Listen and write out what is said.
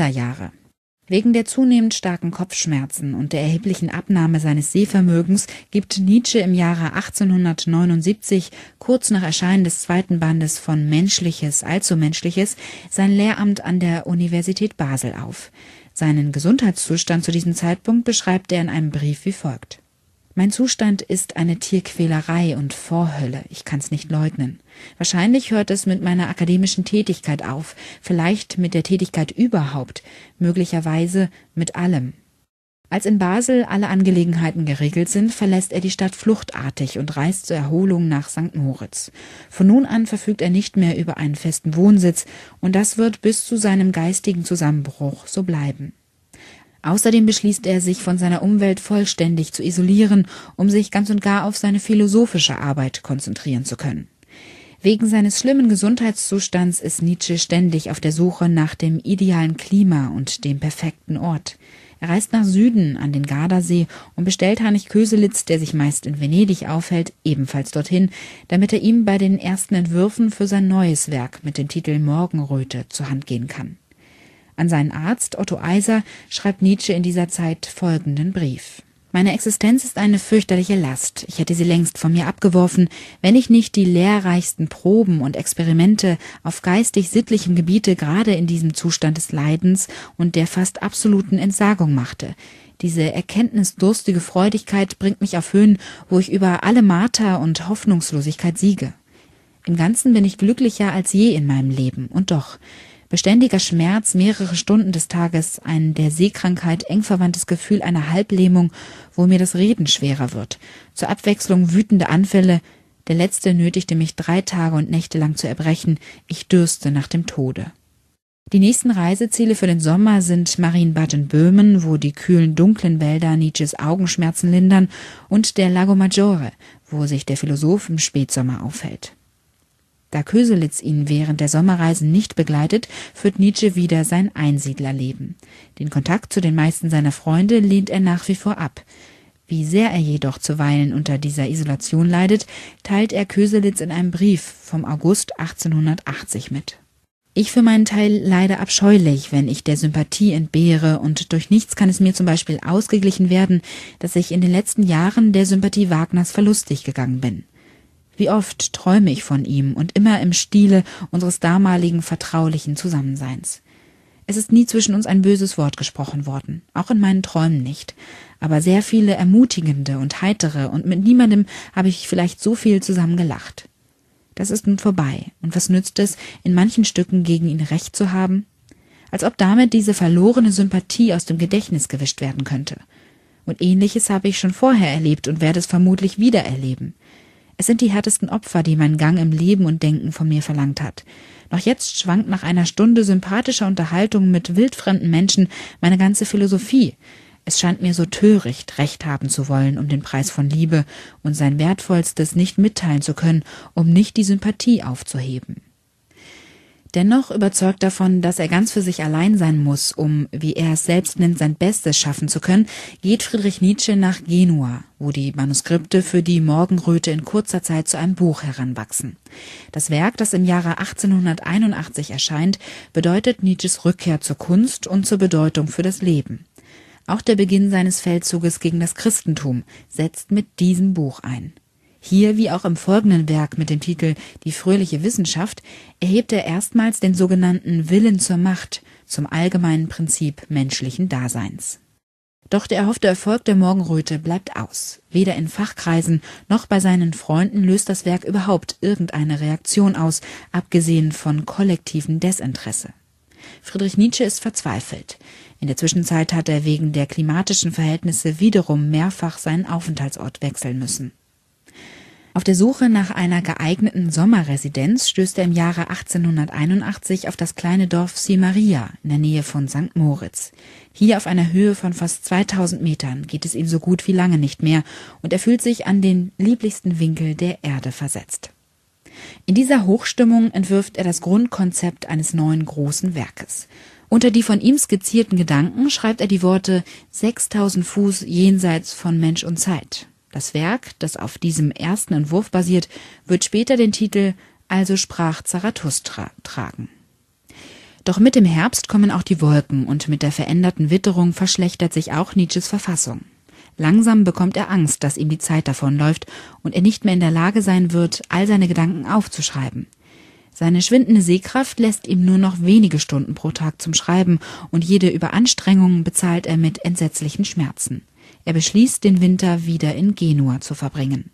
Wanderjahre. Wegen der zunehmend starken Kopfschmerzen und der erheblichen Abnahme seines Sehvermögens gibt Nietzsche im Jahre 1879, kurz nach Erscheinen des zweiten Bandes von Menschliches, allzu Menschliches, sein Lehramt an der Universität Basel auf. Seinen Gesundheitszustand zu diesem Zeitpunkt beschreibt er in einem Brief wie folgt. Mein Zustand ist eine Tierquälerei und Vorhölle, ich kann's nicht leugnen. Wahrscheinlich hört es mit meiner akademischen Tätigkeit auf, vielleicht mit der Tätigkeit überhaupt, möglicherweise mit allem. Als in Basel alle Angelegenheiten geregelt sind, verlässt er die Stadt fluchtartig und reist zur Erholung nach St. Moritz. Von nun an verfügt er nicht mehr über einen festen Wohnsitz, und das wird bis zu seinem geistigen Zusammenbruch so bleiben. Außerdem beschließt er, sich von seiner Umwelt vollständig zu isolieren, um sich ganz und gar auf seine philosophische Arbeit konzentrieren zu können. Wegen seines schlimmen Gesundheitszustands ist Nietzsche ständig auf der Suche nach dem idealen Klima und dem perfekten Ort. Er reist nach Süden an den Gardasee und bestellt Heinrich Köselitz, der sich meist in Venedig aufhält, ebenfalls dorthin, damit er ihm bei den ersten Entwürfen für sein neues Werk mit dem Titel Morgenröte zur Hand gehen kann. An seinen Arzt Otto Eiser schreibt Nietzsche in dieser Zeit folgenden Brief. Meine Existenz ist eine fürchterliche Last. Ich hätte sie längst von mir abgeworfen, wenn ich nicht die lehrreichsten Proben und Experimente auf geistig-sittlichem Gebiete gerade in diesem Zustand des Leidens und der fast absoluten Entsagung machte. Diese erkenntnisdurstige Freudigkeit bringt mich auf Höhen, wo ich über alle Marter und Hoffnungslosigkeit siege. Im Ganzen bin ich glücklicher als je in meinem Leben, und doch, Beständiger Schmerz mehrere Stunden des Tages, ein der Seekrankheit eng verwandtes Gefühl einer Halblähmung, wo mir das Reden schwerer wird. Zur Abwechslung wütende Anfälle. Der letzte nötigte mich drei Tage und Nächte lang zu erbrechen. Ich dürste nach dem Tode. Die nächsten Reiseziele für den Sommer sind Marienbad in Böhmen, wo die kühlen, dunklen Wälder Nietzsches Augenschmerzen lindern, und der Lago Maggiore, wo sich der Philosoph im Spätsommer aufhält. Da Köselitz ihn während der Sommerreisen nicht begleitet, führt Nietzsche wieder sein Einsiedlerleben. Den Kontakt zu den meisten seiner Freunde lehnt er nach wie vor ab. Wie sehr er jedoch zuweilen unter dieser Isolation leidet, teilt er Köselitz in einem Brief vom August 1880 mit. Ich für meinen Teil leide abscheulich, wenn ich der Sympathie entbehre, und durch nichts kann es mir zum Beispiel ausgeglichen werden, dass ich in den letzten Jahren der Sympathie Wagners verlustig gegangen bin. Wie oft träume ich von ihm und immer im Stile unseres damaligen vertraulichen Zusammenseins. Es ist nie zwischen uns ein böses Wort gesprochen worden, auch in meinen Träumen nicht, aber sehr viele ermutigende und heitere, und mit niemandem habe ich vielleicht so viel zusammen gelacht. Das ist nun vorbei, und was nützt es, in manchen Stücken gegen ihn recht zu haben? Als ob damit diese verlorene Sympathie aus dem Gedächtnis gewischt werden könnte. Und ähnliches habe ich schon vorher erlebt und werde es vermutlich wieder erleben. Es sind die härtesten Opfer, die mein Gang im Leben und Denken von mir verlangt hat. Noch jetzt schwankt nach einer Stunde sympathischer Unterhaltung mit wildfremden Menschen meine ganze Philosophie. Es scheint mir so töricht, Recht haben zu wollen um den Preis von Liebe und sein Wertvollstes nicht mitteilen zu können, um nicht die Sympathie aufzuheben. Dennoch überzeugt davon, dass er ganz für sich allein sein muss, um, wie er es selbst nennt, sein Bestes schaffen zu können, geht Friedrich Nietzsche nach Genua, wo die Manuskripte für die Morgenröte in kurzer Zeit zu einem Buch heranwachsen. Das Werk, das im Jahre 1881 erscheint, bedeutet Nietzsches Rückkehr zur Kunst und zur Bedeutung für das Leben. Auch der Beginn seines Feldzuges gegen das Christentum setzt mit diesem Buch ein. Hier, wie auch im folgenden Werk mit dem Titel Die fröhliche Wissenschaft, erhebt er erstmals den sogenannten Willen zur Macht zum allgemeinen Prinzip menschlichen Daseins. Doch der erhoffte Erfolg der Morgenröte bleibt aus. Weder in Fachkreisen noch bei seinen Freunden löst das Werk überhaupt irgendeine Reaktion aus, abgesehen von kollektivem Desinteresse. Friedrich Nietzsche ist verzweifelt. In der Zwischenzeit hat er wegen der klimatischen Verhältnisse wiederum mehrfach seinen Aufenthaltsort wechseln müssen. Auf der Suche nach einer geeigneten Sommerresidenz stößt er im Jahre 1881 auf das kleine Dorf Simaria in der Nähe von St. Moritz. Hier auf einer Höhe von fast 2000 Metern geht es ihm so gut wie lange nicht mehr und er fühlt sich an den lieblichsten Winkel der Erde versetzt. In dieser Hochstimmung entwirft er das Grundkonzept eines neuen großen Werkes. Unter die von ihm skizzierten Gedanken schreibt er die Worte 6000 Fuß jenseits von Mensch und Zeit das Werk, das auf diesem ersten Entwurf basiert, wird später den Titel Also sprach Zarathustra tragen. Doch mit dem Herbst kommen auch die Wolken und mit der veränderten Witterung verschlechtert sich auch Nietzsches Verfassung. Langsam bekommt er Angst, dass ihm die Zeit davonläuft und er nicht mehr in der Lage sein wird, all seine Gedanken aufzuschreiben. Seine schwindende Sehkraft lässt ihm nur noch wenige Stunden pro Tag zum Schreiben und jede Überanstrengung bezahlt er mit entsetzlichen Schmerzen. Er beschließt, den Winter wieder in Genua zu verbringen.